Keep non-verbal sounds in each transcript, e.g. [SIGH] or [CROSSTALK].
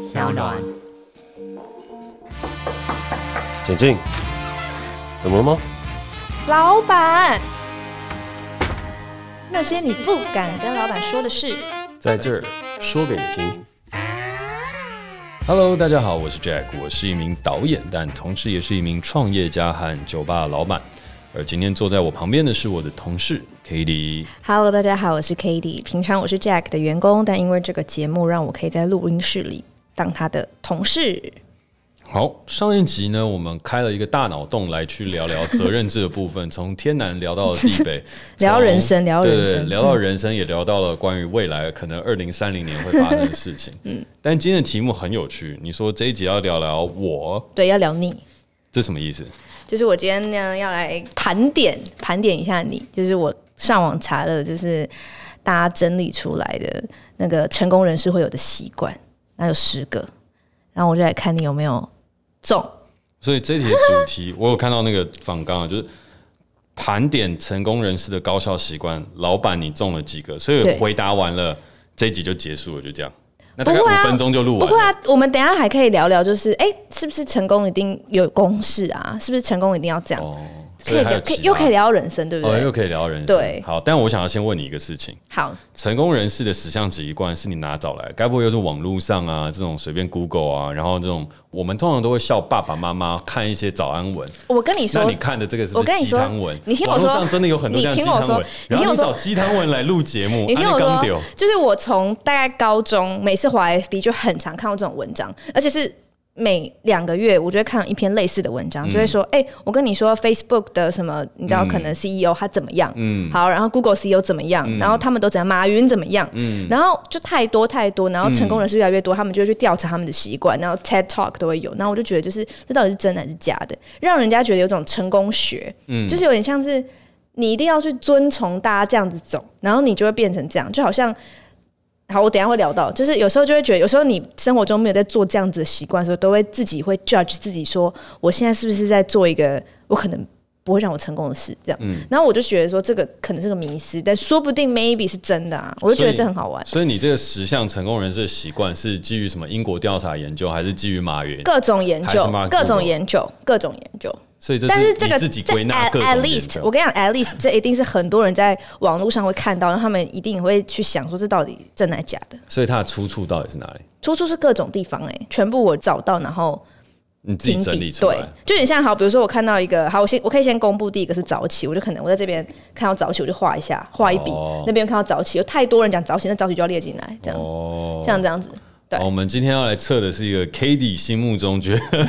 小暖。简静，怎么了吗？老板，那些你不敢跟老板说的事，在这儿说给你听。Hello，大家好，我是 Jack，我是一名导演，但同时也是一名创业家和酒吧老板。而今天坐在我旁边的是我的同事 Cady。Hello，大家好，我是 Cady。平常我是 Jack 的员工，但因为这个节目让我可以在录音室里当他的同事。好，上一集呢，我们开了一个大脑洞来去聊聊责任制的部分，[LAUGHS] 从天南聊到了地北，[LAUGHS] 聊人生，聊人生，对，聊到人生，也聊到了关于未来可能二零三零年会发生的事情。嗯，[LAUGHS] 但今天的题目很有趣，你说这一集要聊聊我，对，要聊你，这什么意思？就是我今天呢要来盘点盘点一下你，就是我上网查了，就是大家整理出来的那个成功人士会有的习惯，那有十个，然后我就来看你有没有中。所以这题的主题我有看到那个访纲，就是盘点成功人士的高效习惯，老板你中了几个？所以回答完了，这一集就结束了，就这样。那大概五分钟就录完了。不会啊，我们等一下还可以聊聊，就是哎、欸，是不是成功一定有公式啊？是不是成功一定要这样？哦、可以聊，可以又可以聊人生，对不对？哦、又可以聊人生。对，好。但我想要先问你一个事情。好，成功人士的十项习惯是你哪找来？该不会又是网络上啊？这种随便 Google 啊？然后这种我们通常都会笑爸爸妈妈看一些早安文。我跟你说，那你看的这个是不是鸡汤文？你听我说，网络上真的有很多这样鸡汤文。然后你找鸡汤文来录节目，[LAUGHS] 你听我说，就是我从大概高中每次滑 FB 就很常看到这种文章，而且是。每两个月，我就会看一篇类似的文章，嗯、就会说：“哎、欸，我跟你说，Facebook 的什么，你知道，可能 CEO 他怎么样？嗯，好，然后 Google CEO 怎么样？嗯、然后他们都怎样？马云怎么样？嗯，然后就太多太多，然后成功人士越来越多，他们就会去调查他们的习惯，然后 TED Talk 都会有。然后我就觉得，就是这到底是真的还是假的？让人家觉得有种成功学，嗯，就是有点像是你一定要去遵从大家这样子走，然后你就会变成这样，就好像。”好，我等一下会聊到，就是有时候就会觉得，有时候你生活中没有在做这样子的习惯的时候，都会自己会 judge 自己说，我现在是不是在做一个我可能不会让我成功的事，这样。嗯。然后我就觉得说，这个可能是个迷思，但说不定 maybe 是真的啊，我就觉得这很好玩。所以，所以你这个十项成功人士的习惯是基于什么英国调查研究，还是基于马云？各种研究，各种研究，各种研究。所以这是，但是这个自己归纳 at least，我跟你讲，at least 这一定是很多人在网络上会看到，然后他们一定会去想说，这到底真的假的？所以它的出处到底是哪里？出处是各种地方哎、欸，全部我找到，然后你自己整理出来。对，就你像好，比如说我看到一个，好，我先我可以先公布第一个是早起，我就可能我在这边看到早起，我就画一下，画一笔。哦、那边看到早起，有太多人讲早起，那早起就要列进来，这样。哦，像这样子。对，我们今天要来测的是一个 Cady 心目中觉得。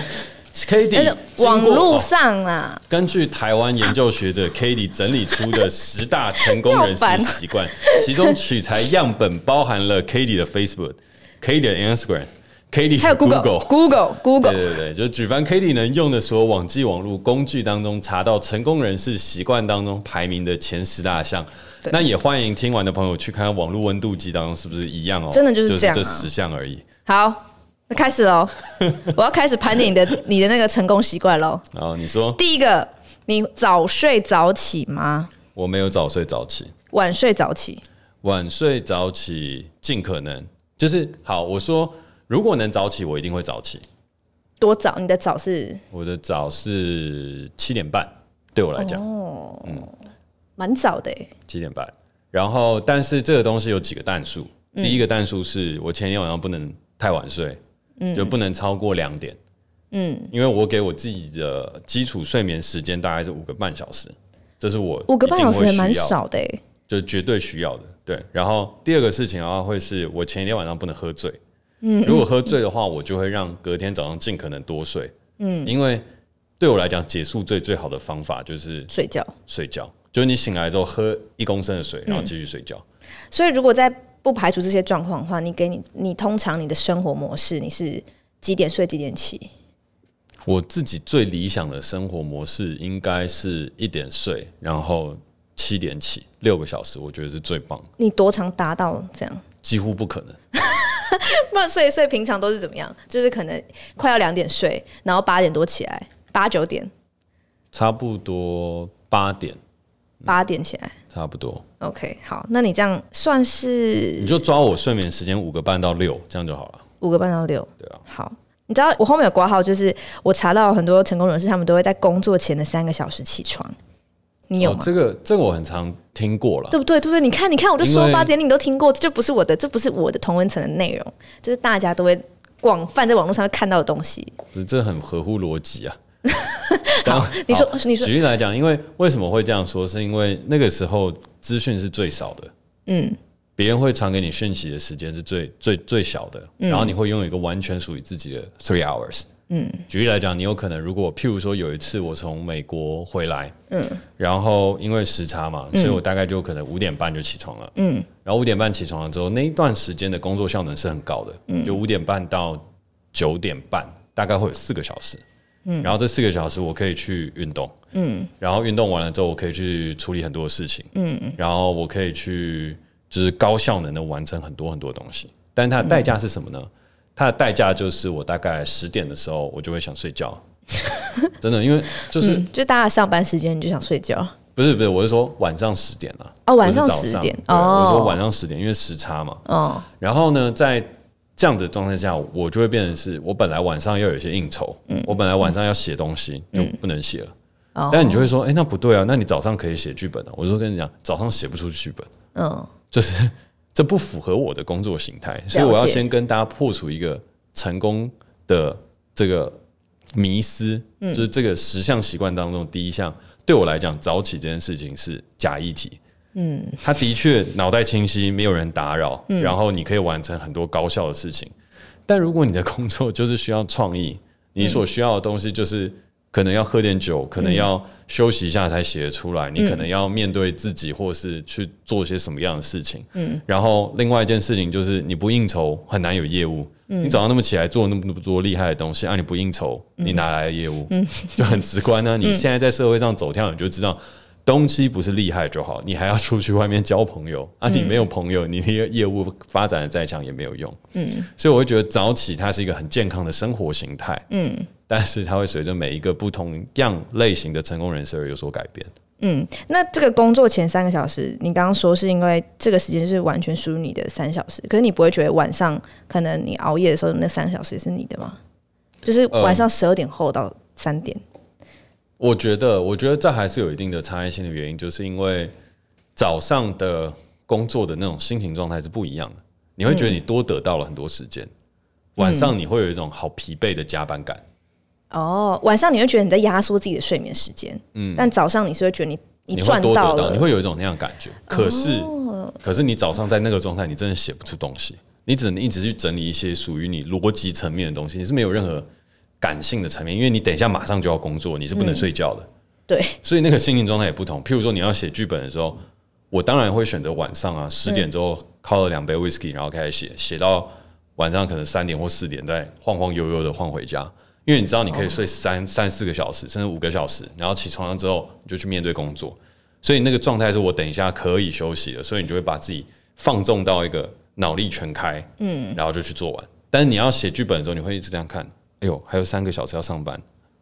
Cady 网络上啊，根据台湾研究学者 Cady 整理出的十大成功人士习惯，[LAUGHS] 其中取材样本包含了 Cady 的 Facebook、Cady 的 Instagram、Cady 还有 Google、Google、Google。对对对，就举凡 Cady 能用的所有网际网络工具当中，查到成功人士习惯当中排名的前十大项。那也欢迎听完的朋友去看看网络温度计当中是不是一样哦？真的就是这样，这十项而已。好。开始喽！[LAUGHS] 我要开始盘点你的你的那个成功习惯喽。哦，你说第一个，你早睡早起吗？我没有早睡早起，晚睡早起。晚睡早起，尽可能就是好。我说，如果能早起，我一定会早起。多早？你的早是？我的早是七点半，对我来讲，哦，嗯，蛮早的。七点半。然后，但是这个东西有几个但书。第一个但书是我前一天晚上不能太晚睡。就不能超过两点，嗯，因为我给我自己的基础睡眠时间大概是五个半小时，这是我五个半小时也蛮少的，就绝对需要的。对，然后第二个事情的话，会是我前一天晚上不能喝醉，嗯，如果喝醉的话，我就会让隔天早上尽可能多睡，嗯，因为对我来讲，结束最最好的方法就是睡觉，睡觉，就是你醒来之后喝一公升的水，然后继续睡觉。所以如果在不排除这些状况的话，你给你你通常你的生活模式，你是几点睡几点起？我自己最理想的生活模式应该是一点睡，然后七点起，六个小时，我觉得是最棒。你多长达到这样？几乎不可能。[LAUGHS] 不然睡睡平常都是怎么样？就是可能快要两点睡，然后八点多起来，八九点，差不多八点。八点起来，差不多。OK，好，那你这样算是？你就抓我睡眠时间五个半到六，这样就好了。五个半到六。对啊。好，你知道我后面有挂号，就是我查到很多成功人士，他们都会在工作前的三个小时起床。你有吗？哦、这个这个我很常听过了，对不对？对不对？你看，你看，我就说八点你都听过，这就不是我的，这不是我的同文层的内容，这是大家都会广泛在网络上会看到的东西。这很合乎逻辑啊。[LAUGHS] [LAUGHS] 好，你说，你说，举例来讲，因为为什么会这样说？是因为那个时候资讯是最少的，嗯，别人会传给你讯息的时间是最最最小的，然后你会拥有一个完全属于自己的 three hours。嗯，举例来讲，你有可能如果譬如说有一次我从美国回来，嗯，然后因为时差嘛，所以我大概就可能五点半就起床了，嗯，然后五点半起床了之后，那一段时间的工作效能是很高的，嗯，就五点半到九点半，大概会有四个小时，嗯，然后这四个小时我可以去运动，嗯，然后运动完了之后，我可以去处理很多事情，嗯，然后我可以去就是高效能的完成很多很多东西，但它的代价是什么呢？它的代价就是我大概十点的时候，我就会想睡觉，[LAUGHS] 真的，因为就是、嗯、就大家上班时间你就想睡觉，不是不是，我是说晚上十点了哦，晚上十点哦，我说晚上十点，因为时差嘛，哦，然后呢，在这样的状态下，我就会变成是我本来晚上要有一些应酬，嗯，我本来晚上要写东西就不能写了，嗯、但你就会说，哎、欸，那不对啊，那你早上可以写剧本啊，我就说跟你讲，早上写不出剧本，嗯，就是。[LAUGHS] 这不符合我的工作形态，所以我要先跟大家破除一个成功的这个迷思，就是这个十项习惯当中第一项，对我来讲，早起这件事情是假议题。嗯，他的确脑袋清晰，没有人打扰，然后你可以完成很多高效的事情。但如果你的工作就是需要创意，你所需要的东西就是。可能要喝点酒，可能要休息一下才写得出来。嗯、你可能要面对自己，或是去做些什么样的事情。嗯，然后另外一件事情就是，你不应酬很难有业务。嗯，你早上那么起来做那么多厉害的东西，啊，你不应酬，你哪来的业务？嗯，就很直观呢、啊。你现在在社会上走跳，你就知道东西不是厉害就好，你还要出去外面交朋友 [LAUGHS] 啊。你没有朋友，你那个业务发展的再强也没有用。嗯，所以我会觉得早起它是一个很健康的生活形态。嗯。但是它会随着每一个不同样类型的成功人士而有所改变。嗯，那这个工作前三个小时，你刚刚说是因为这个时间是完全属于你的三小时，可是你不会觉得晚上可能你熬夜的时候那三小时是你的吗？就是晚上十二点后到三点。呃，我觉得，我觉得这还是有一定的差异性的原因，就是因为早上的工作的那种心情状态是不一样的，你会觉得你多得到了很多时间，嗯，晚上你会有一种好疲惫的加班感。哦，晚上你会觉得你在压缩自己的睡眠时间，嗯，但早上你是会觉得你你赚到了，你会有一种那样感觉。可是，哦、可是你早上在那个状态，你真的写不出东西，你只能一直去整理一些属于你逻辑层面的东西，你是没有任何感性的层面，因为你等一下马上就要工作，你是不能睡觉的。嗯、对，所以那个心情状态也不同。譬如说你要写剧本的时候，我当然会选择晚上啊，十点之后靠了两杯 whisky，然后开始写，写到晚上可能三点或四点，再晃晃悠悠的晃回家。因为你知道你可以睡三三四个小时，甚至五个小时，然后起床了之后你就去面对工作，所以那个状态是我等一下可以休息了，所以你就会把自己放纵到一个脑力全开，嗯，然后就去做完。但是你要写剧本的时候，你会一直这样看，哎呦，还有三个小时要上班，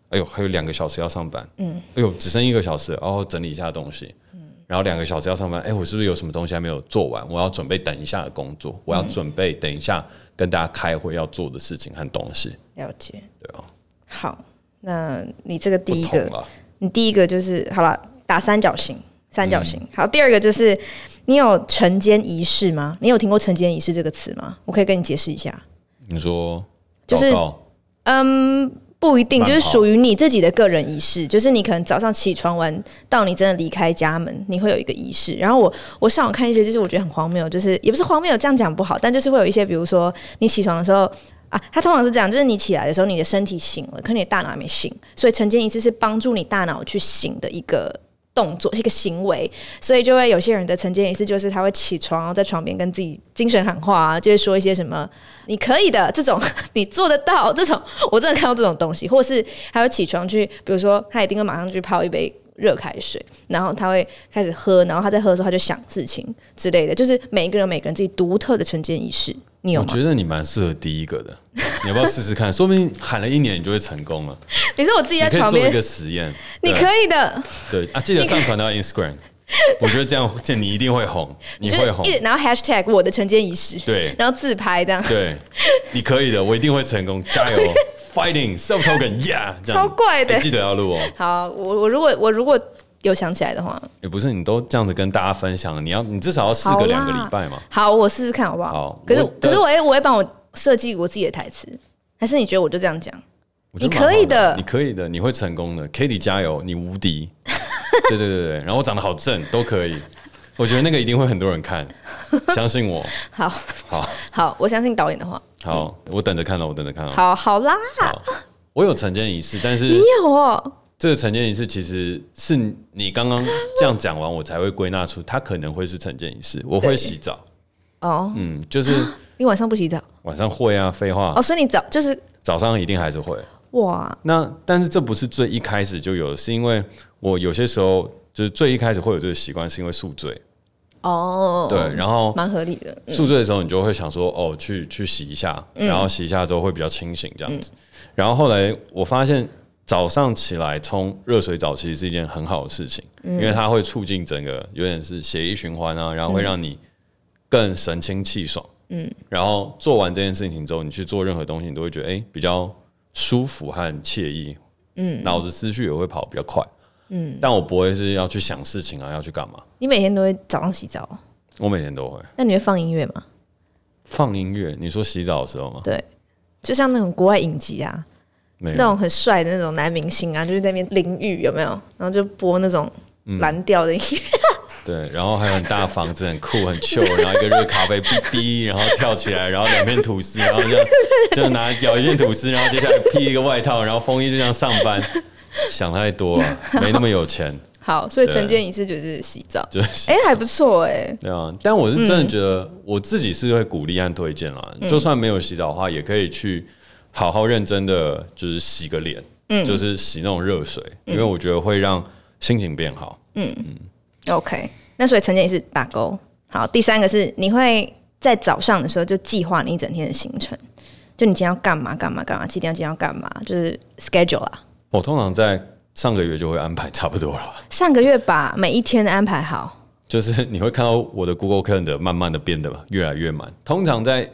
哎呦，还有两个小时要上班，嗯，哎呦，只剩一个小时，然后整理一下东西，嗯，然后两个小时要上班，哎，我是不是有什么东西还没有做完？我要准备等一下的工作，我要准备等一下跟大家开会要做的事情和东西。了解，对啊。好，那你这个第一个，你第一个就是好了，打三角形，三角形。嗯、好，第二个就是你有晨间仪式吗？你有听过晨间仪式这个词吗？我可以跟你解释一下。你说，就是嗯，不一定，就是属于你自己的个人仪式。就是你可能早上起床完，到你真的离开家门，你会有一个仪式。然后我我上网看一些，就是我觉得很荒谬，就是也不是荒谬，这样讲不好，但就是会有一些，比如说你起床的时候。啊，它通常是这样，就是你起来的时候，你的身体醒了，可你的大脑还没醒，所以晨间仪式是帮助你大脑去醒的一个动作是，一个行为。所以就会有些人的晨间仪式就是他会起床，然后在床边跟自己精神喊话啊，就会说一些什么“你可以的”这种，你做得到这种。我真的看到这种东西，或是还会起床去，比如说他一定会马上去泡一杯热开水，然后他会开始喝，然后他在喝的时候他就想事情之类的，就是每一个人每个人自己独特的晨间仪式。你有吗？我觉得你蛮适合第一个的，[LAUGHS] 你要不要试试看？说不定喊了一年，你就会成功了。你说我自己在床边做一个实验，[LAUGHS] 你可以的。对啊，记得上传到 Instagram。[LAUGHS] 我觉得这样，这你一定会红，你会红。然后 hashtag 我的晨间仪式，对，然后自拍这样，对，你可以的，我一定会成功，加油，fighting self token，yeah，超怪的，记得要录哦。好，我我如果我如果有想起来的话，也不是你都这样子跟大家分享，你要你至少要试个两个礼拜嘛。好，我试试看好不好？好，可是可是我会我会帮我设计我自己的台词，还是你觉得我就这样讲？你可以的，你可以的，你会成功的，Cady 加油，你无敌。[LAUGHS] 对对对对，然后我长得好正，都可以。我觉得那个一定会很多人看，[LAUGHS] 相信我。好，好，好，我相信导演的话。好，我等着看了，我等着看了。好好啦好，我有晨间仪式，但是你有哦。这个晨间仪式其实是你刚刚这样讲完，我才会归纳出它可能会是晨间仪式。我会洗澡。哦，嗯，就是你晚上不洗澡？晚上会啊，废话。哦，所以你早就是早上一定还是会。哇，那但是这不是最一开始就有，是因为我有些时候就是最一开始会有这个习惯，是因为宿醉。哦，对，然后蛮合理的。宿醉的时候，你就会想说，哦，去去洗一下，然后洗一下之后会比较清醒这样子。然后后来我发现早上起来冲热水澡其实是一件很好的事情，因为它会促进整个有点是血液循环啊，然后会让你更神清气爽。嗯，然后做完这件事情之后，你去做任何东西，你都会觉得哎比较。舒服和惬意，嗯，脑子思绪也会跑比较快，嗯，但我不会是要去想事情啊，要去干嘛？你每天都会早上洗澡？我每天都会。那你会放音乐吗？放音乐？你说洗澡的时候吗？对，就像那种国外影集啊，那种很帅的那种男明星啊，就是在那边淋浴，有没有？然后就播那种蓝调的音乐。嗯 [LAUGHS] 对，然后还有很大房子，很酷，很 chill，然后一个热咖啡，哔哔，然后跳起来，然后两片吐司，然后就就拿咬一片吐司，然后接下来披一个外套，然后风衣就这样上班。[LAUGHS] 想太多了，没那么有钱。[LAUGHS] 好，所以晨间仪式就是洗澡，就是哎还不错哎。对啊，但我是真的觉得我自己是会鼓励和推荐啦，就算没有洗澡的话，也可以去好好认真的就是洗个脸，嗯，就是洗那种热水，因为我觉得会让心情变好。嗯嗯。OK，那所以晨间仪式打勾。好，第三个是你会在早上的时候就计划你一整天的行程，就你今天要干嘛干嘛干嘛，几点要今天要干嘛，就是 schedule 啊。我通常在上个月就会安排差不多了。上个月把每一天的安排好，就是你会看到我的 Google Calendar 慢慢的变得越来越满。通常在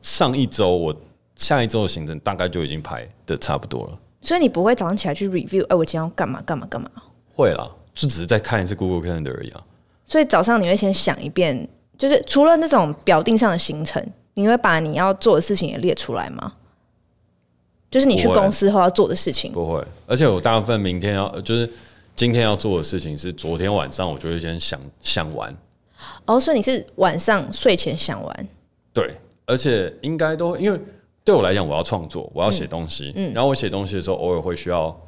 上一周，我下一周的行程大概就已经排的差不多了。所以你不会早上起来去 review，哎，我今天要干嘛干嘛干嘛？会啦。就只是再看一次 Google Calendar 而已啊。所以早上你会先想一遍，就是除了那种表定上的行程，你会把你要做的事情也列出来吗？就是你去公司后要做的事情。不会，而且我大部分明天要，就是今天要做的事情是昨天晚上我就会先想想完。哦，所以你是晚上睡前想完？对，而且应该都因为对我来讲，我要创作，我要写东西，嗯，然后我写东西的时候偶尔会需要。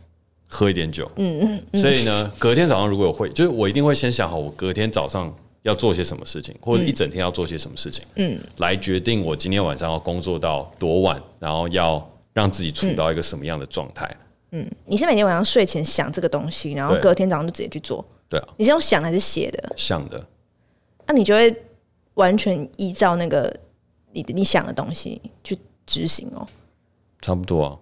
喝一点酒，嗯嗯，嗯，所以呢，隔天早上如果有会，就是我一定会先想好我隔天早上要做些什么事情，或者一整天要做些什么事情，嗯，来决定我今天晚上要工作到多晚，然后要让自己处到一个什么样的状态。嗯，你是每天晚上睡前想这个东西，然后隔天早上就直接去做？对啊，你是用想还是写的？想的。那你就会完全依照那个你你想的东西去执行哦？差不多啊。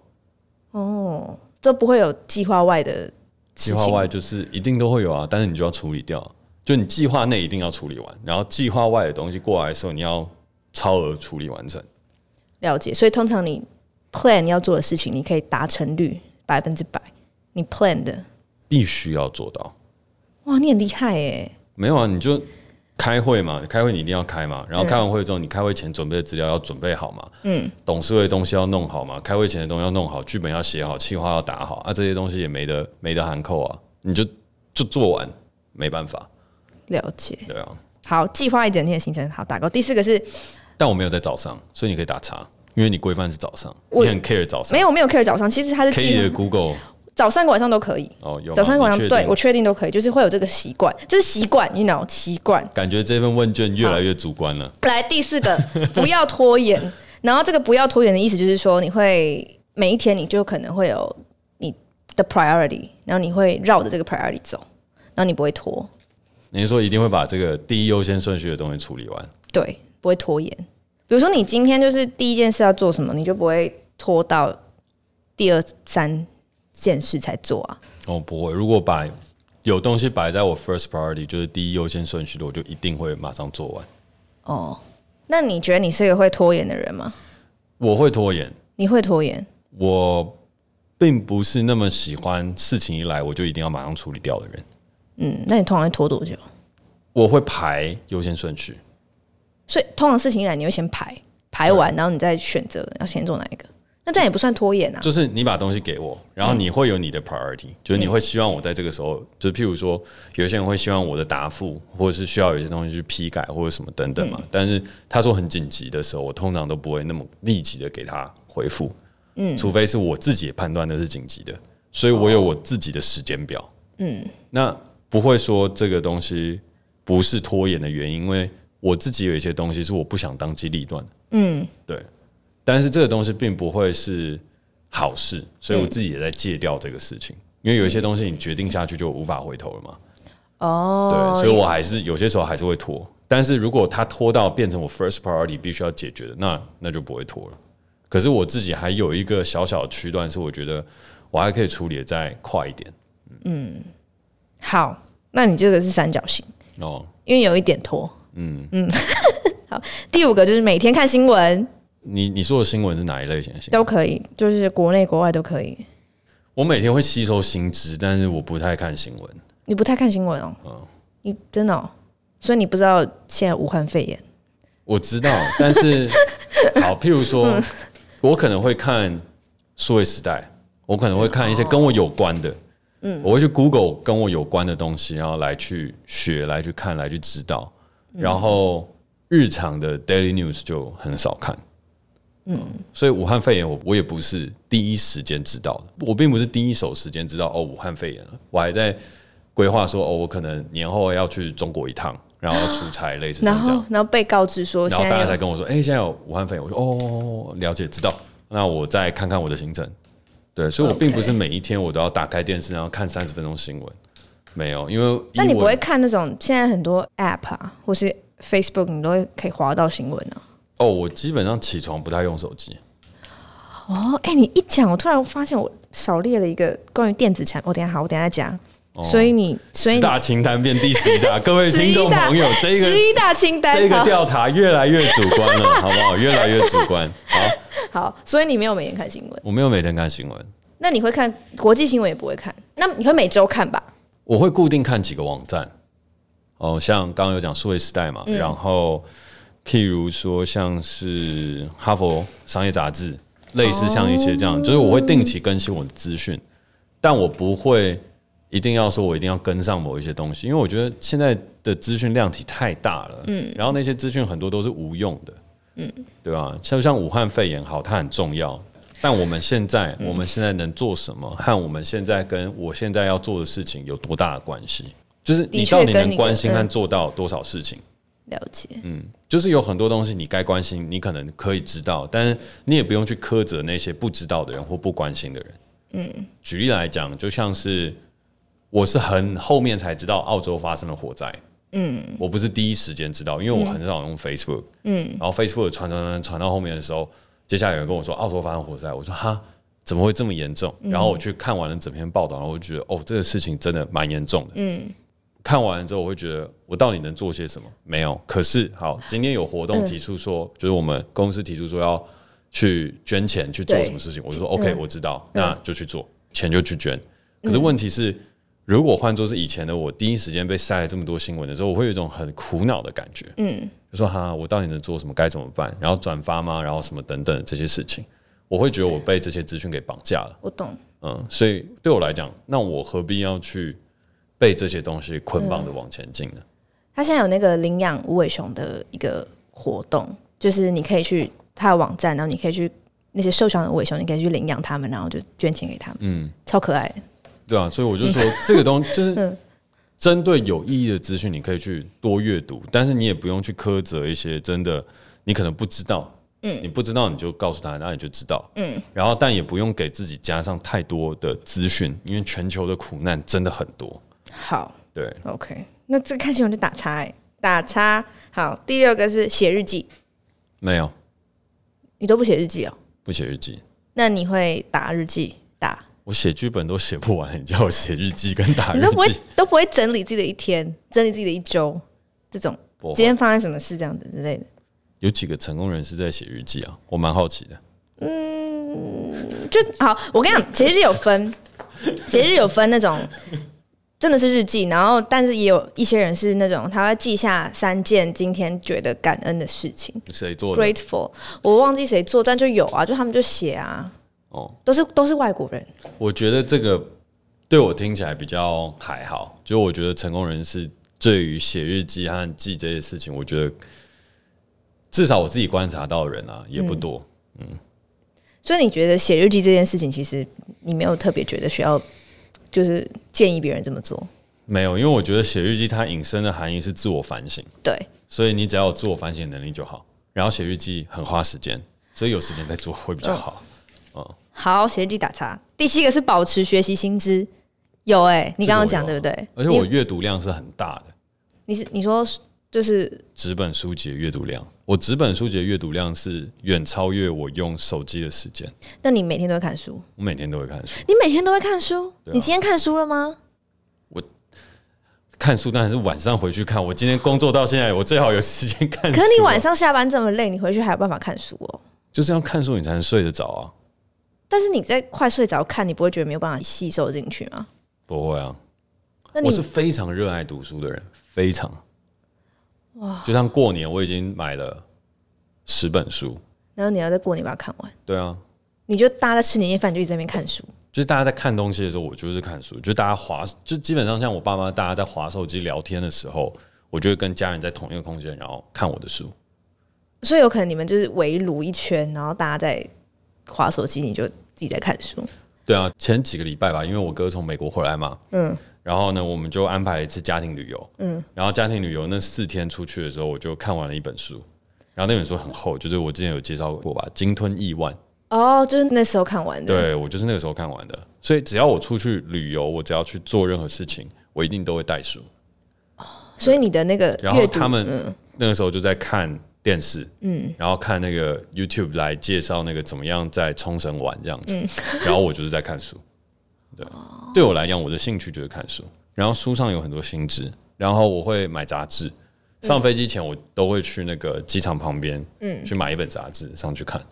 哦。都不会有计划外的，计划外就是一定都会有啊，但是你就要处理掉。就你计划内一定要处理完，然后计划外的东西过来的时候，你要超额处理完成。了解，所以通常你 plan 要做的事情，你可以达成率百分之百。你 plan 的必须要做到。哇，你很厉害耶！没有啊，你就。开会嘛，开会你一定要开嘛，然后开完会之后，你开会前准备的资料要准备好嘛，嗯，董事会的东西要弄好嘛，开会前的东西要弄好，剧本要写好，企划要打好啊，这些东西也没得没得含扣啊，你就就做完，没办法。了解。对啊。好，计划一整天的行程，好打勾。第四个是，但我没有在早上，所以你可以打叉，因为你规范是早上，你很 care 早上。没有，没有 care 早上，其实它是 Cady 的 Google。早上、晚上都可以。哦，有早上、晚上，对我确定都可以，就是会有这个习惯，这是习惯，you know，习惯。感觉这份问卷越来越主观了。来，第四个，[LAUGHS] 不要拖延。然后这个不要拖延的意思就是说，你会每一天你就可能会有你的 priority，然后你会绕着这个 priority 走，然后你不会拖。你是说一定会把这个第一优先顺序的东西处理完？对，不会拖延。比如说你今天就是第一件事要做什么，你就不会拖到第二三件事才做啊？哦，不会。如果把有东西摆在我 first priority，就是第一优先顺序的，我就一定会马上做完。哦，那你觉得你是一个会拖延的人吗？我会拖延。你会拖延？我并不是那么喜欢事情一来我就一定要马上处理掉的人。嗯，那你通常会拖多久？我会排优先顺序。所以通常事情一来，你会先排排完，然后你再选择要先做哪一个。那这样也不算拖延啊。就是你把东西给我，然后你会有你的 priority，、嗯、就是你会希望我在这个时候，就是譬如说，有些人会希望我的答复，或者是需要有些东西去批改或者什么等等嘛。嗯、但是他说很紧急的时候，我通常都不会那么立即的给他回复。嗯，除非是我自己也判断的是紧急的，所以我有我自己的时间表。嗯，那不会说这个东西不是拖延的原因，因为。我自己有一些东西是我不想当机立断的，嗯，对，但是这个东西并不会是好事，所以我自己也在戒掉这个事情，嗯、因为有一些东西你决定下去就无法回头了嘛，哦，对，所以我还是有些时候还是会拖，但是如果它拖到变成我 first priority 必须要解决的，那那就不会拖了。可是我自己还有一个小小的区段是我觉得我还可以处理的再快一点，嗯，嗯，好，那你这个是三角形哦，因为有一点拖。嗯。嗯，[LAUGHS] 好，第五个就是每天看新闻。你你说的新闻是哪一类型的新闻？都可以，就是国内国外都可以。我每天会吸收新知，但是我不太看新闻。你不太看新闻哦？嗯，你真的哦？所以你不知道现在武汉肺炎？我知道，但是 [LAUGHS] 好，譬如说，嗯、我可能会看数位时代，我可能会看一些跟我有关的。嗯，我会去 Google 跟我有关的东西，然后来去学，来去看，来去知道。然后日常的 daily news 就很少看，嗯，所以武汉肺炎我我也不是第一时间知道的，我并不是第一手时间知道哦武汉肺炎了，我还在规划说哦我可能年后要去中国一趟，然后出差类似这样，然后然后被告知说，然后大家才跟我说，哎，现在有武汉肺炎，我说哦了解知道，那我再看看我的行程，对，所以我并不是每一天我都要打开电视然后看三十分钟新闻。没有，因为那你不会看那种现在很多 App 啊，或是 Facebook，你都会可以滑到新闻呢？哦，我基本上起床不太用手机。哦，哎，你一讲，我突然发现我少列了一个关于电子产品。我等下好，我等下讲。所以你所以十大清单变第十一大，[LAUGHS] 各位听众朋友，这个十一大清单，这个调查越来越主观了，[LAUGHS] 好不好？越来越主观。好，好，所以你没有每天看新闻？我没有每天看新闻。那你会看国际新闻也不会看？那你会每周看吧？我会固定看几个网站，哦，像刚刚有讲数位时代嘛，嗯、然后譬如说像是哈佛商业杂志，类似像一些这样，哦、就是我会定期更新我的资讯，但我不会一定要说我一定要跟上某一些东西，因为我觉得现在的资讯量体太大了，嗯，然后那些资讯很多都是无用的，嗯，对吧？像像武汉肺炎，好，它很重要。但我们现在，我们现在能做什么，和我们现在跟我现在要做的事情有多大的关系？就是你到底能关心和做到多少事情？了解，嗯，就是有很多东西你该关心，你可能可以知道，但是你也不用去苛责那些不知道的人或不关心的人。嗯，举例来讲，就像是我是很后面才知道澳洲发生了火灾，嗯，我不是第一时间知道，因为我很少用 Facebook，嗯，然后 Facebook 传传传传到后面的时候。接下来有人跟我说澳洲发生火灾，我说哈，怎么会这么严重？然后我去看完了整篇报道，然后我就觉得哦，这个事情真的蛮严重的。嗯，看完之后，我会觉得我到底能做些什么？没有。可是好，今天有活动提出说，就是我们公司提出说要去捐钱去做什么事情，我就说 OK，我知道，那就去做，钱就去捐。可是问题是，如果换作是以前的我，第一时间被塞了这么多新闻的时候，我会有一种很苦恼的感觉。嗯。就说哈，我到底能做什么？该怎么办？然后转发吗？然后什么等等这些事情，我会觉得我被这些资讯给绑架了。我懂。嗯，所以对我来讲，那我何必要去被这些东西捆绑的往前进呢？嗯。他现在有那个领养无尾熊的一个活动，就是你可以去他的网站，然后你可以去那些受伤的无尾熊，你可以去领养他们，然后就捐钱给他们。嗯，超可爱。对啊，所以我就说 [LAUGHS] 这个东西就是。嗯针对有意义的资讯，你可以去多阅读，但是你也不用去苛责一些真的你可能不知道，嗯，你不知道你就告诉他，那你就知道，嗯，然后但也不用给自己加上太多的资讯，因为全球的苦难真的很多。好，对，OK，那这看新闻就打叉，欸，打叉。好，第六个是写日记，没有，你都不写日记哦？不写日记，那你会打日记？打？我写剧本都写不完，你叫我写日记跟打日记，你都不会都不会整理自己的一天，整理自己的一周，这种今天发生什么事这样子之类的。有几个成功人士在写日记啊？我蛮好奇的。嗯，就好。我跟你讲，写日记有分，写日记有分那种真的是日记，然后但是也有一些人是那种他会记下三件今天觉得感恩的事情。谁做的？Grateful，我忘记谁做，但就有啊，就他们就写啊。哦，都是都是外国人。我觉得这个对我听起来比较还好，就我觉得成功人士对于写日记和记这些事情，我觉得至少我自己观察到的人啊也不多。嗯，嗯，所以你觉得写日记这件事情，其实你没有特别觉得需要，就是建议别人这么做？没有，因为我觉得写日记它引申的含义是自我反省。对，所以你只要有自我反省能力就好。然后写日记很花时间，所以有时间再做会比较好。嗯，好，写日记打叉。第七个是保持学习新知，有哎、欸，你刚刚讲对不对？而且我阅读量是很大的。你是你说就是纸本书籍的阅读量，我纸本书籍的阅读量是远超越我用手机的时间。那你每天都会看书？我每天都会看书。你每天都会看书？啊、你今天看书了吗？我看书当然是晚上回去看。我今天工作到现在，我最好有时间看书。可是你晚上下班这么累，你回去还有办法看书哦？就是要看书，你才能睡得着啊。但是你在快睡着看，你不会觉得没有办法吸收进去吗？不会啊，那我是非常热爱读书的人，非常哇！就像过年，我已经买了十本书，然后你要在过年把它看完。对啊，你就大家在吃年夜饭，就一直在那边看书。就是大家在看东西的时候，我就是看书。就大家滑，就基本上像我爸妈，大家在滑手机聊天的时候，我就会跟家人在同一个空间，然后看我的书。所以有可能你们就是围炉一圈，然后大家在。滑手机，你就自己在看书。对啊，前几个礼拜吧，因为我哥从美国回来嘛，嗯，然后呢，我们就安排了一次家庭旅游，嗯，然后家庭旅游那四天出去的时候，我就看完了一本书，然后那本书很厚，就是我之前有介绍过吧，《鲸吞亿万》。哦，就是那时候看完的。对，我就是那个时候看完的，所以只要我出去旅游，我只要去做任何事情，我一定都会带书。哦，所以你的那个，然后他们那个时候就在看。电视，嗯，然后看那个 YouTube 来介绍那个怎么样在冲绳玩这样子，嗯、然后我就是在看书，对，哦、对我来讲，我的兴趣就是看书，然后书上有很多新知，然后我会买杂志，上飞机前我都会去那个机场旁边，嗯，去买一本杂志上去看。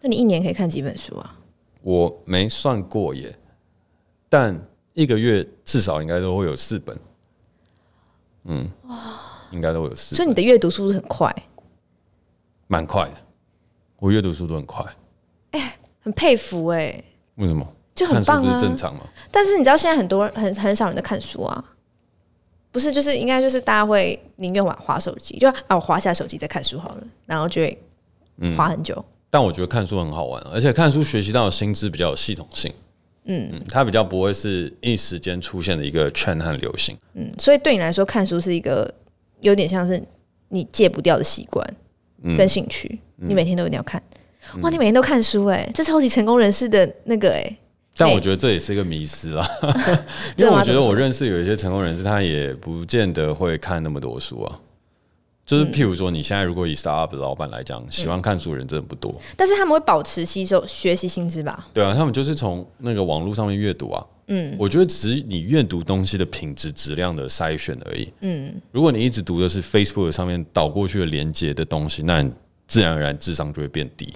那你一年可以看几本书啊？我没算过耶，但一个月至少应该都会有四本，嗯，哇，应该都会有四本，所以你的阅读速度很快。蛮快的，我阅读速度很快，哎、欸，很佩服哎、欸。为什么？就很棒啊，不是正常吗？但是你知道现在很多人很很少人在看书啊，不是？就是应该就是大家会宁愿玩滑手机，就啊，我滑下手机再看书好了，然后就会滑很久、嗯。但我觉得看书很好玩，而且看书学习到的新知比较有系统性。嗯嗯，它比较不会是一时间出现的一个 trend 和流行。嗯，所以对你来说，看书是一个有点像是你戒不掉的习惯。跟兴趣，嗯、你每天都一定要看。嗯、哇，你每天都看书哎、欸，这超级成功人士的那个哎、欸。但我觉得这也是一个迷失啦，[LAUGHS] 因为我觉得我认识有一些成功人士，他也不见得会看那么多书啊。就是譬如说，你现在如果以 startup 的老板来讲，喜欢看书的人真的不多。但是他们会保持吸收、学习新知吧？对啊，他们就是从那个网络上面阅读啊。嗯，我觉得只是你阅读东西的品质、质量的筛选而已。嗯，如果你一直读的是 Facebook 上面导过去的连接的东西，那你自然而然智商就会变低。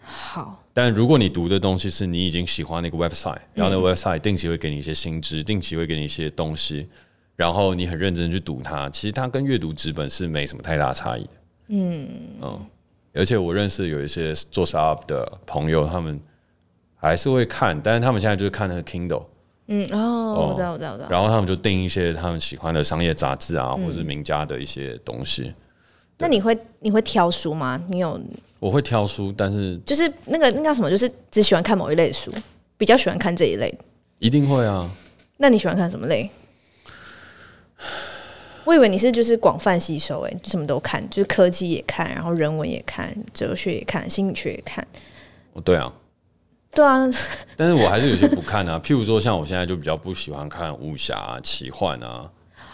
好，但如果你读的东西是你已经喜欢那个 website，然后那个 website 定期会给你一些新知，定期会给你一些东西，然后你很认真去读它，其实它跟阅读纸本是没什么太大差异的。嗯嗯，而且我认识有一些做 startup 的朋友，他们还是会看，但是他们现在就是看那个 Kindle。嗯哦，我知道，我知道，我知道。然后他们就订一些他们喜欢的商业杂志啊，或者是名家的一些东西。那你会你会挑书吗？你有？我会挑书，但是就是那个那叫什么？就是只喜欢看某一类的书，比较喜欢看这一类。一定会啊。那你喜欢看什么类？[SIGHS] 我以为你是就是广泛吸收，哎，什么都看，就是科技也看，然后人文也看，哲学也看，心理学也看。哦，对啊。对啊，[LAUGHS] 但是我还是有些不看啊。譬如说，像我现在就比较不喜欢看武侠、啊、奇幻啊。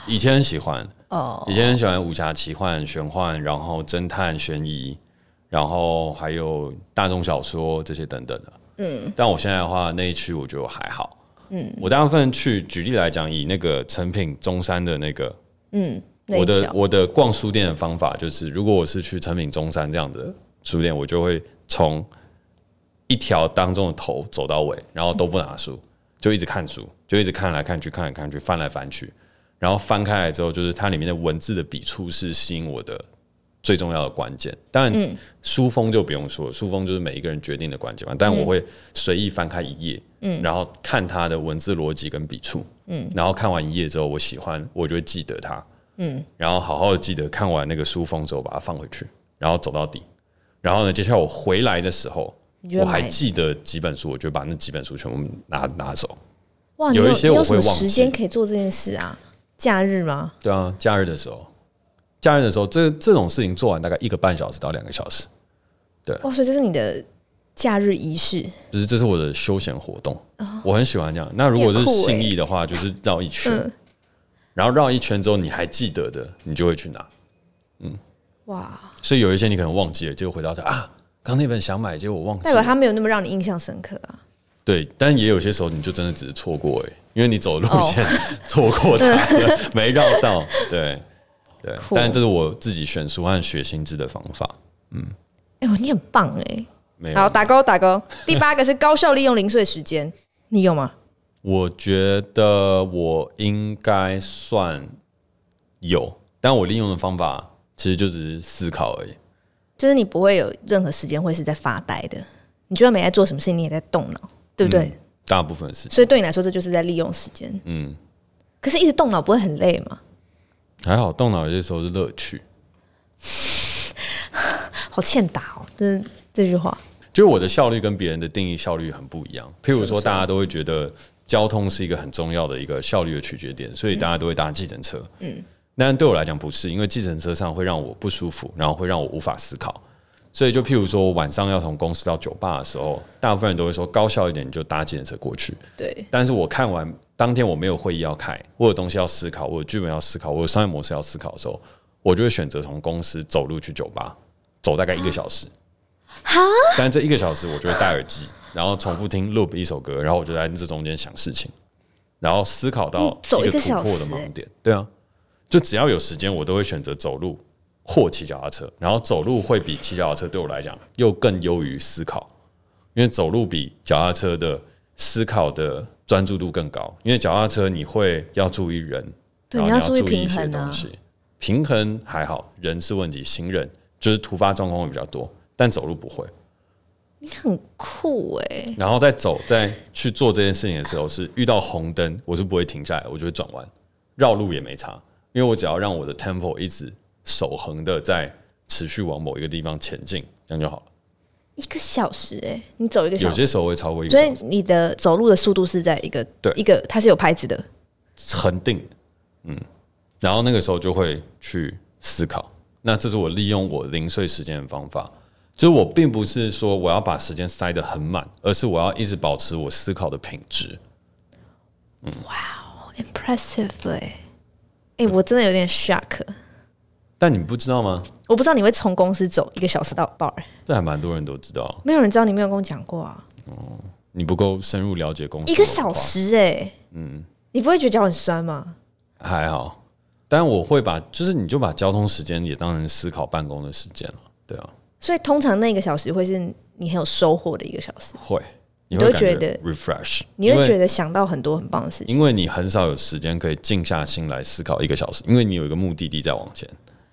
以前很喜欢哦，以前很喜欢武侠、奇幻、玄幻，然后侦探、悬疑，然后还有大众小说这些等等的。嗯，但我现在的话，那一区我觉得还好。嗯，我大部分去举例来讲，以那个成品中山的那个，嗯，我的我的逛书店的方法就是，如果我是去成品中山这样的书店，我就会从一条当中的头走到尾，然后都不拿书，就一直看书，就一直看来看去，看来看去，翻来翻去，然后翻开来之后，就是它里面的文字的笔触是吸引我的。最重要的关键，当然书封就不用说，书封就是每一个人决定的关键嘛。但我会随意翻开一页，嗯，然后看它的文字逻辑跟笔触，嗯，然后看完一页之后，我喜欢，我就会记得它，嗯，然后好好的记得看完那个书封之后，把它放回去，然后走到底，然后呢，接下来我回来的时候，我还记得几本书，我就把那几本书全部拿拿走。哇，有一些我会忘记。时间可以做这件事啊？假日吗？对啊，假日的时候。假日的时候，这这种事情做完大概一个半小时到两个小时，对。哦，所以这是你的假日仪式？就是这是我的休闲活动，哦，我很喜欢这样。那如果是信义的话，就是绕一圈，嗯，然后绕一圈之后你还记得的，你就会去拿。嗯，哇！所以有一些你可能忘记了，结果回到家啊，刚那本想买，结果我忘记了。代表他没有那么让你印象深刻啊。对，但也有些时候你就真的只是错过哎，因为你走的路线错过它，哦，[LAUGHS] 没绕到，对。对，但这是我自己选书和学心智的方法。嗯，哎呦，你很棒哎！没有，好，打勾打勾。第八个是高效利用零碎时间，你有吗？我觉得我应该算有，但我利用的方法其实就只是思考而已。就是你不会有任何时间会是在发呆的，你就算没在做什么事情，你也在动脑，对不对？嗯，大部分时间。所以对你来说，这就是在利用时间。嗯，可是一直动脑不会很累吗？还好，动脑有些时候是乐趣。[LAUGHS] 好欠打哦，这这句话。就是我的效率跟别人的定义效率很不一样。譬如说，大家都会觉得交通是一个很重要的一个效率的取决点，所以大家都会搭计程车。嗯，但对我来讲不是，因为计程车上会让我不舒服，然后会让我无法思考。所以，就譬如说，我晚上要从公司到酒吧的时候，大部分人都会说高效一点，你就搭计程车过去。对。但是我看完。当天我没有会议要开，我有东西要思考，我有剧本要思考，我有商业模式要思考的时候，我就会选择从公司走路去酒吧，走大概一个小时。哈？但这一个小时我就会戴耳机，然后重复听 loop 一首歌，然后我就在这中间想事情，然后思考到一个突破的盲点。对啊，就只要有时间，我都会选择走路或骑脚踏车，然后走路会比骑脚踏车对我来讲又更优于思考，因为走路比脚踏车的思考的。专注度更高，因为脚踏车你会要注意人，对，然后你要注意一些东西。平衡还好，人是问题，行人就是突发状况会比较多，但走路不会。你很酷哎！然后在走，在去做这件事情的时候，是遇到红灯，我是不会停下来，我就会转弯，绕路也没差，因为我只要让我的 tempo 一直守恒的在持续往某一个地方前进，这样就好了。一个小时哎、欸，你走一个小时，有些时候会超过一个小时。所以你的走路的速度是在一个对一个，它是有拍子的，恒定。嗯，然后那个时候就会去思考。那这是我利用我零碎时间的方法，就是我并不是说我要把时间塞得很满，而是我要一直保持我思考的品质。嗯，哇哦，impressive 哎，哎，我真的有点 shock。但你不知道吗？我不知道你会从公司走一个小时到 bar，这还蛮多人都知道。没有人知道，你没有跟我讲过啊。哦，你不够深入了解公司。一个小时哎、欸，嗯，你不会觉得脚很酸吗？还好，但我会把，就是你就把交通时间也当成思考办公的时间了，对啊。所以通常那个小时会是你很有收获的一个小时。会，你会觉得 refresh，你会觉得想到很多很棒的事情，因为你很少有时间可以静下心来思考一个小时，因为你有一个目的地在往前。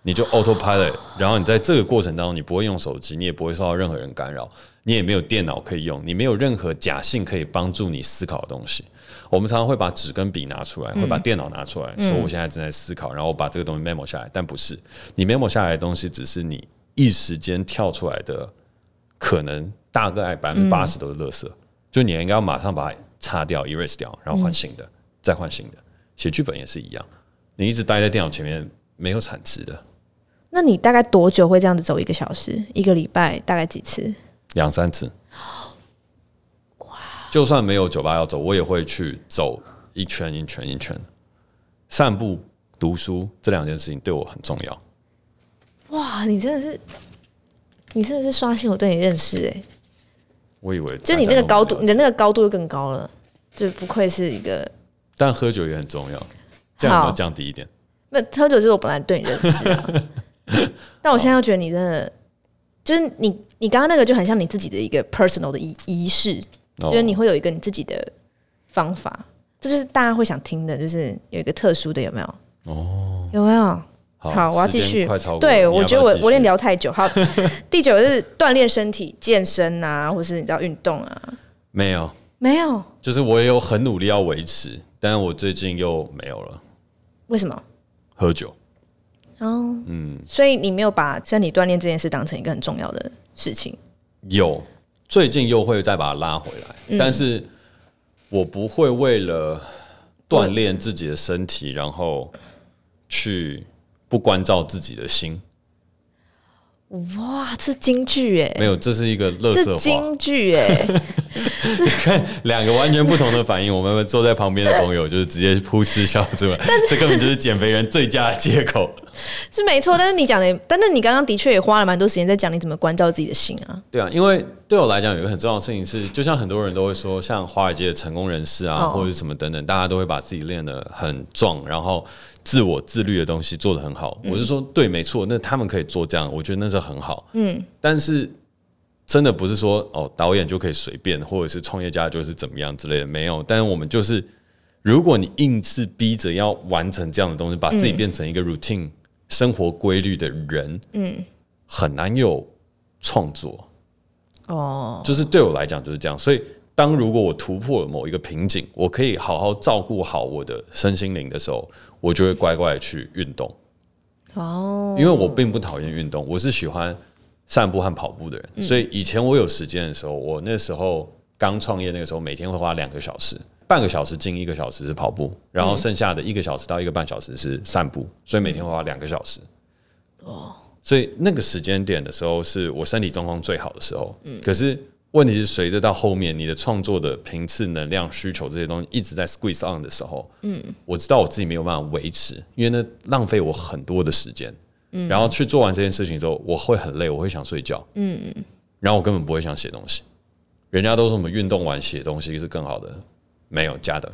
你就 autopilot，然后你在这个过程当中，你不会用手机，你也不会受到任何人干扰，你也没有电脑可以用，你没有任何假性可以帮助你思考的东西。我们常常会把纸跟笔拿出来，会把电脑拿出来，说我现在正在思考，然后我把这个东西 memo 下来，但不是，你 memo 下来的东西只是你一时间跳出来的，可能大概百分之八十都是垃圾，就你应该要马上把它擦掉，erase 掉，然后换新的，再换新的。写剧本也是一样，你一直待在电脑前面，没有产值的。那你大概多久会这样子走一个小时？一个礼拜大概几次？两三次。哇！就算没有酒吧要走，我也会去走一圈一圈一圈。散步、读书这两件事情对我很重要。哇！你真的是，你真的是刷新我对你认识哎。我以为，就你那个高度，你的那个高度又更高了。就不愧是一个。但喝酒也很重要，这样有没有降低一点？那，喝酒就是我本来对你认识啊。[LAUGHS] [LAUGHS] 但我现在又觉得你真的，就是你，你刚刚那个就很像你自己的一个 personal 的仪仪式，哦、就是你会有一个你自己的方法，这就是大家会想听的，就是有一个特殊的，有没有？哦，有没有？好，好，我要继续。对，我觉得我我练聊太久。好，[LAUGHS] 第九是锻炼身体、健身啊，或是你知道运动啊？没有，没有，就是我也有很努力要维持，但是我最近又没有了。为什么？喝酒。哦，嗯，所以你没有把身体锻炼这件事当成一个很重要的事情。有，最近又会再把它拉回来，嗯、但是我不会为了锻炼自己的身体，然后去不关照自己的心。哇，这京剧哎，没有，这是一个垃圾话。金句哎，[LAUGHS] 你看两个完全不同的反应，我们坐在旁边的朋友 [LAUGHS] 就是直接噗嗤笑出来，但是这根本就是减肥人最佳的借口。是没错，但是你讲的，但是你刚刚的确也花了蛮多时间在讲你怎么关照自己的心啊。对啊，因为对我来讲有一个很重要的事情是，就像很多人都会说，像华尔街的成功人士啊，哦、或者什么等等，大家都会把自己练得很壮，然后。自我自律的东西做得很好，嗯、我是说对，没错，那他们可以做这样，我觉得那是很好。嗯，但是真的不是说哦，导演就可以随便，或者是创业家就是怎么样之类的，没有。但是我们就是，如果你硬是逼着要完成这样的东西，把自己变成一个 routine、嗯、生活规律的人，嗯，很难有创作。哦，就是对我来讲就是这样，所以。当如果我突破了某一个瓶颈，我可以好好照顾好我的身心灵的时候，我就会乖乖去运动。哦，因为我并不讨厌运动，我是喜欢散步和跑步的人。嗯、所以以前我有时间的时候，我那时候刚创业那个时候，每天会花两个小时，半个小时近一个小时是跑步，然后剩下的一个小时到一个半小时是散步，所以每天会花两个小时。哦，所以那个时间点的时候，是我身体状况最好的时候。嗯，可是。问题是，随着到后面，你的创作的频次、能量、需求这些东西一直在 squeeze on 的时候，嗯，我知道我自己没有办法维持，因为那浪费我很多的时间，嗯，然后去做完这件事情之后，我会很累，我会想睡觉，嗯，然后我根本不会想写东西。人家都说我们运动完写东西是更好的，没有假的，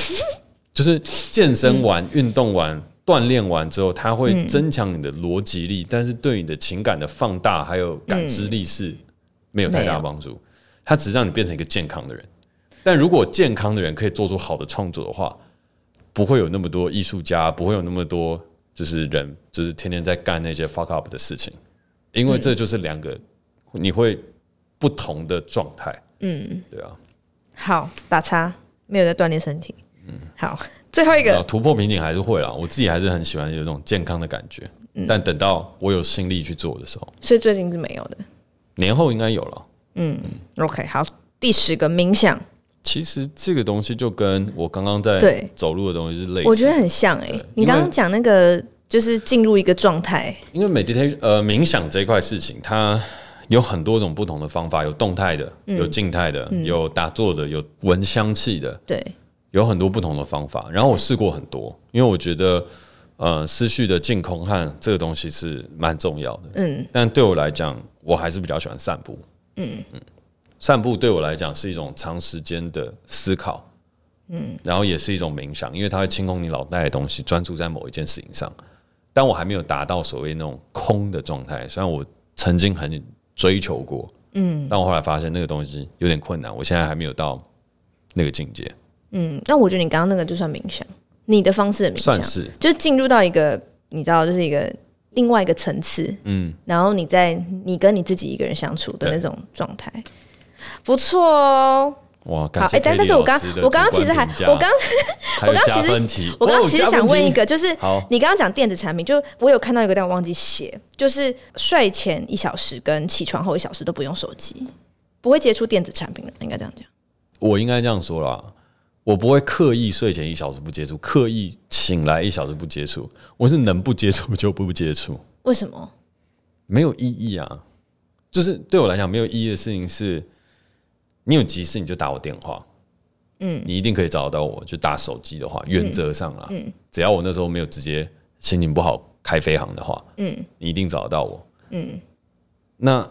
[LAUGHS] 就是健身完、运动完、锻炼完之后，它会增强你的逻辑力，但是对你的情感的放大还有感知力是。没有太大帮助，它只是让你变成一个健康的人。但如果健康的人可以做出好的创作的话，不会有那么多艺术家，不会有那么多就是人，就是天天在干那些 fuck up 的事情。因为这就是两个你会不同的状态。嗯，对啊。好，打叉，没有在锻炼身体。嗯，好，最后一个突破瓶颈还是会啦。我自己还是很喜欢有这种健康的感觉。嗯，但等到我有心力去做的时候，所以最近是没有的。年后应该有了。嗯，OK，好，第十个冥想。其实这个东西就跟我刚刚在走路的东西是类似，我觉得很像哎、欸。你刚刚讲那个就是进入一个状态，因为 meditation 呃冥想这一块事情，它有很多种不同的方法，有动态的，有静态的，嗯、有打坐的，有闻香气的，对，有很多不同的方法。然后我试过很多，因为我觉得呃思绪的净空和这个东西是蛮重要的。嗯，但对我来讲。我还是比较喜欢散步，嗯嗯，散步对我来讲是一种长时间的思考，嗯，然后也是一种冥想，因为它会清空你脑袋的东西，专注在某一件事情上。但我还没有达到所谓那种空的状态，虽然我曾经很追求过，嗯，但我后来发现那个东西有点困难，我现在还没有到那个境界。嗯，那我觉得你刚刚那个就算冥想，你的方式的冥想，算是就是进入到一个你知道，就是一个。另外一个层次，嗯，然后你在你跟你自己一个人相处的那种状态，不错哦。哇，好，哎，但但是我刚我刚刚其实还我刚我刚其实我刚刚其实想问一个，就是你刚刚讲电子产品，就我有看到一个，但我忘记写，就是睡前一小时跟起床后一小时都不用手机，不会接触电子产品了，应该这样讲。我应该这样说啦。我不会刻意睡前一小时不接触，刻意醒来一小时不接触。我是能不接触就不接触。为什么？没有意义啊！就是对我来讲没有意义的事情是，你有急事你就打我电话，嗯，你一定可以找得到我。就打手机的话，原则上啦，嗯，只要我那时候没有直接心情不好开飞航的话，嗯，你一定找得到我，嗯。那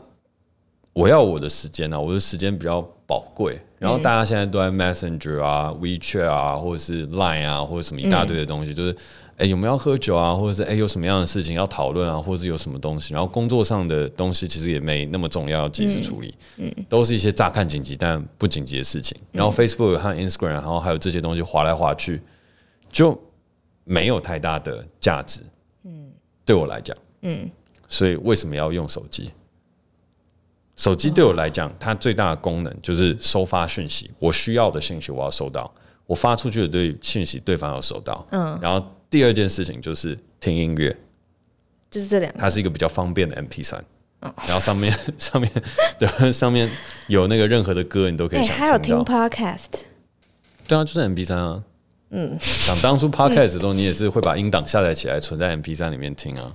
我要我的时间呢、啊？我的时间比较宝贵。然后大家现在都在 Messenger 啊、WeChat 啊，或者是 Line 啊，或者什么一大堆的东西，嗯、就是哎有没有要喝酒啊，或者是哎有什么样的事情要讨论啊，或者是有什么东西，然后工作上的东西其实也没那么重要，要及时处理，嗯，嗯都是一些乍看紧急但不紧急的事情。然后 Facebook 和 Instagram，然后还有这些东西划来划去，就没有太大的价值，嗯，对我来讲，嗯，所以为什么要用手机？手机对我来讲，它最大的功能就是收发讯息。我需要的信息我要收到，我发出去的对信息对方要收到。嗯，然后第二件事情就是听音乐，就是这两个。它是一个比较方便的 MP3，然后上面 [LAUGHS] 上面对上面有那个任何的歌你都可以想。还有听 Podcast，对啊，就是 M P 三啊。嗯，想当初 [LAUGHS] Podcast 的时候，你也是会把音档下载起来存在 M P 三里面听啊。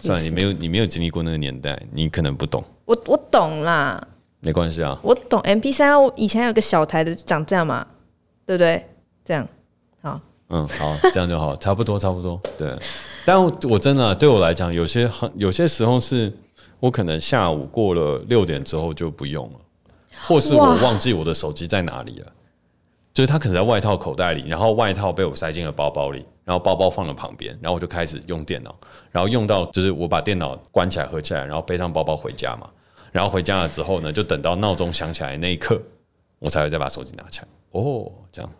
算了，你没有你没有经历过那个年代，你可能不懂。我我懂啦，没关系啊。我懂 M P 三我以前有个小台的，长这样嘛，对不对？这样，好，嗯，好，这样就好，[LAUGHS] 差不多，差不多。对，但我，我真的、啊、对我来讲，有些很有些时候是，我可能下午过了六点之后就不用了，或是我忘记我的手机在哪里了。就是他可能在外套口袋里，然后外套被我塞进了包包里，然后包包放了旁边，然后我就开始用电脑，然后用到就是我把电脑关起来合起来，然后背上包包回家嘛，然后回家了之后呢，就等到闹钟响起来那一刻，我才会再把手机拿起来。哦，这样。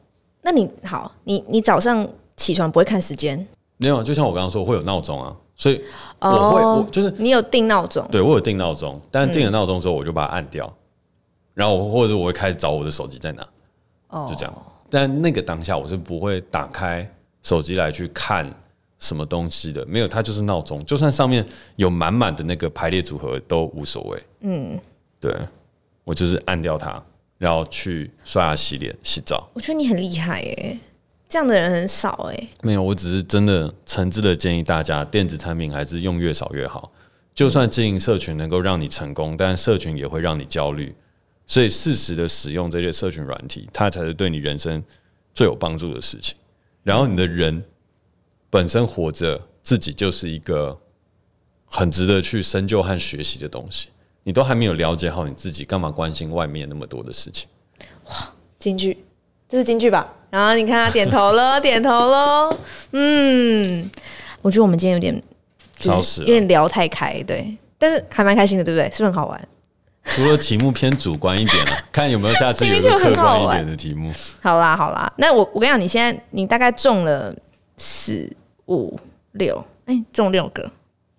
那你好，你你早上起床不会看时间？没有，就像我刚刚说，我会有闹钟啊，所以我会、哦、我就是你有定闹钟，对我有定闹钟，但是定了闹钟之后我就把它按掉，嗯、然后或者我会开始找我的手机在哪。就这样，但那个当下我是不会打开手机来去看什么东西的，没有，它就是闹钟，就算上面有满满的那个排列组合都无所谓。嗯，对，我就是按掉它，然后去刷牙、洗脸、洗澡。我觉得你很厉害耶，这样的人很少哎。没有，我只是真的诚挚的建议大家，电子产品还是用越少越好。就算经营社群能够让你成功，但社群也会让你焦虑。所以适时的使用这些社群软体，它才是对你人生最有帮助的事情。然后你的人本身活着，自己就是一个很值得去深究和学习的东西。你都还没有了解好你自己，干嘛关心外面那么多的事情？哇，京剧，这是京剧吧？然后你看他点头了，点头喽。嗯，我觉得我们今天有点，就是有点聊太开，对，但是还蛮开心的，对不对？是不是很好玩？除了题目偏主观一点了，[LAUGHS] 看有没有下次有个客观一点的题目。好啦好啦，那我我跟你讲，你现在你大概中了十五六，哎，中六个，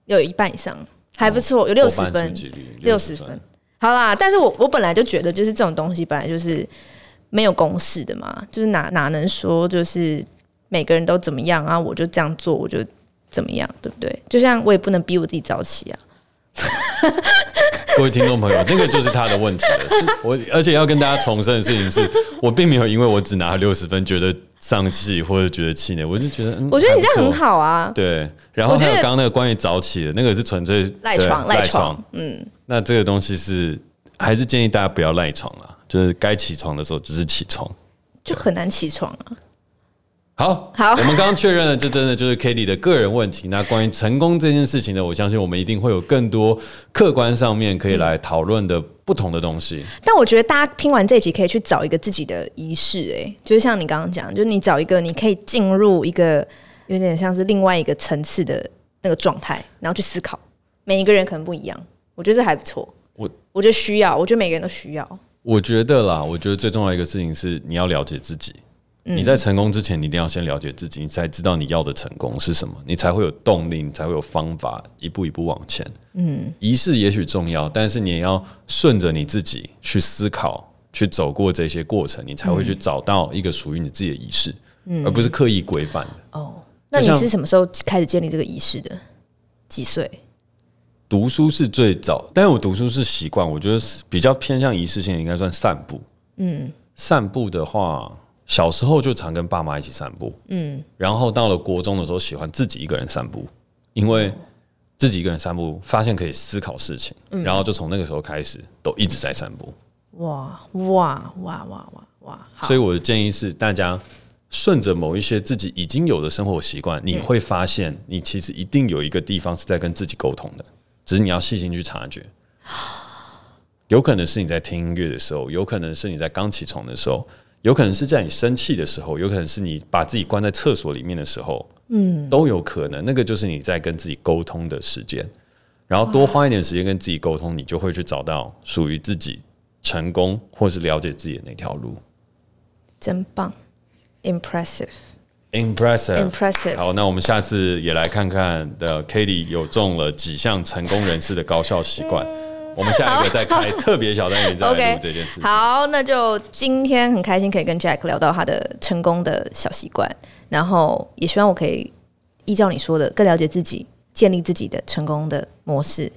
有一半以上，还不错，有六十分，六十分。好啦，但是我我本来就觉得，就是这种东西本来就是没有公式的嘛，就是哪哪能说就是每个人都怎么样啊？我就这样做，我就怎么样，对不对？就像我也不能逼我自己早起啊。[LAUGHS] 各位听众朋友，那个就是他的问题了。是我，而且要跟大家重申的事情是，我并没有因为我只拿了六十分，觉得丧气或者觉得气馁。我就觉得，嗯、我觉得你这样很好啊。对，然后还有刚刚那个关于早起的那个是纯粹赖床，赖床。床嗯，那这个东西是还是建议大家不要赖床啊，就是该起床的时候就是起床，就很难起床啊。好好，我们刚刚确认了，这真的就是 Kelly 的个人问题。那关于成功这件事情呢，我相信我们一定会有更多客观上面可以来讨论的不同的东西。但我觉得大家听完这集可以去找一个自己的仪式，哎，就是像你刚刚讲，就是你找一个你可以进入一个有点像是另外一个层次的那个状态，然后去思考。每一个人可能不一样，我觉得这还不错。我我觉得需要，我觉得每个人都需要。我觉得啦，我觉得最重要一个事情是你要了解自己。你在成功之前，你一定要先了解自己，你才知道你要的成功是什么，你才会有动力，你才会有方法一步一步往前。嗯，仪式也许重要，但是你也要顺着你自己去思考，去走过这些过程，你才会去找到一个属于你自己的仪式，嗯，而不是刻意规范的。哦，那你是什么时候开始建立这个仪式的？几岁？读书是最早，但是我读书是习惯，我觉得比较偏向仪式性，应该算散步。嗯，散步的话。小时候就常跟爸妈一起散步，嗯，然后到了国中的时候，喜欢自己一个人散步，因为自己一个人散步，发现可以思考事情，嗯，然后就从那个时候开始，都一直在散步。哇哇哇哇哇哇！所以我的建议是，大家顺着某一些自己已经有的生活习惯，你会发现，你其实一定有一个地方是在跟自己沟通的，只是你要细心去察觉。有可能是你在听音乐的时候，有可能是你在刚起床的时候，有可能是在你生气的时候，有可能是你把自己关在厕所里面的时候，嗯，都有可能。那个就是你在跟自己沟通的时间，然后多花一点时间跟自己沟通，你就会去找到属于自己成功或是了解自己的那条路。真棒，impressive。Impressive，Impressive。好，那我们下次也来看看的 Cady 有中了几项成功人士的高效习惯。我们下一个再开特别小单元再来 [LAUGHS] 录这件事。好，那就今天很开心可以跟 Jack 聊到他的成功的小习惯，然后也希望我可以依照你说的，更了解自己，建立自己的成功的模式，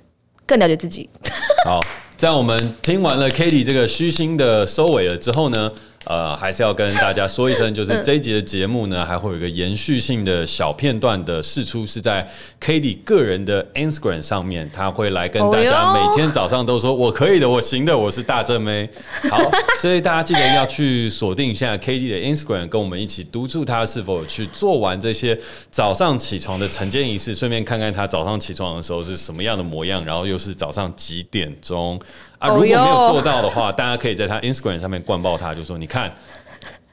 更了解自己。[LAUGHS] 好，在我们听完了 Katy 这个虚心的收尾了之后呢，呃，还是要跟大家说一声，就是这一集的节目呢，还会有一个延续性的小片段的释出，是在 Cady 个人的 Instagram 上面，他会来跟大家每天早上都说“我可以的，我行的，我是大正妹”。[LAUGHS] 好，所以大家记得要去锁定一下 Cady 的 Instagram，跟我们一起督促他是否去做完这些早上起床的晨间仪式，顺便看看他早上起床的时候是什么样的模样，然后又是早上几点钟。啊，如果没有做到的话，大家可以在他 Instagram 上面灌爆他，就说你看，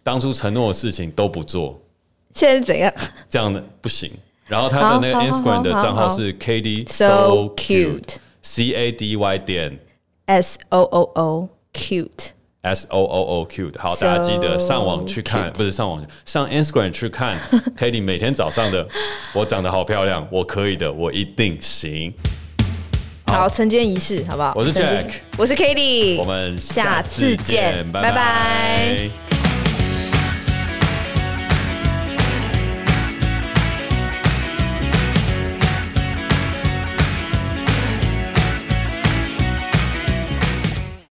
当初承诺的事情都不做，现在是怎样？这样的不行。然后他的那个 Instagram 的账号是 Kady So Cute，C A D Y 点。S O O O Cute，S O O O Cute。好，大家记得上网去看，不是上网上 Instagram 去看 Cady 每天早上的，我长得好漂亮，我可以的，我一定行。好，晨间仪式，好不好？我是 Jack，我是 Cady，我们下次见，拜拜。拜拜。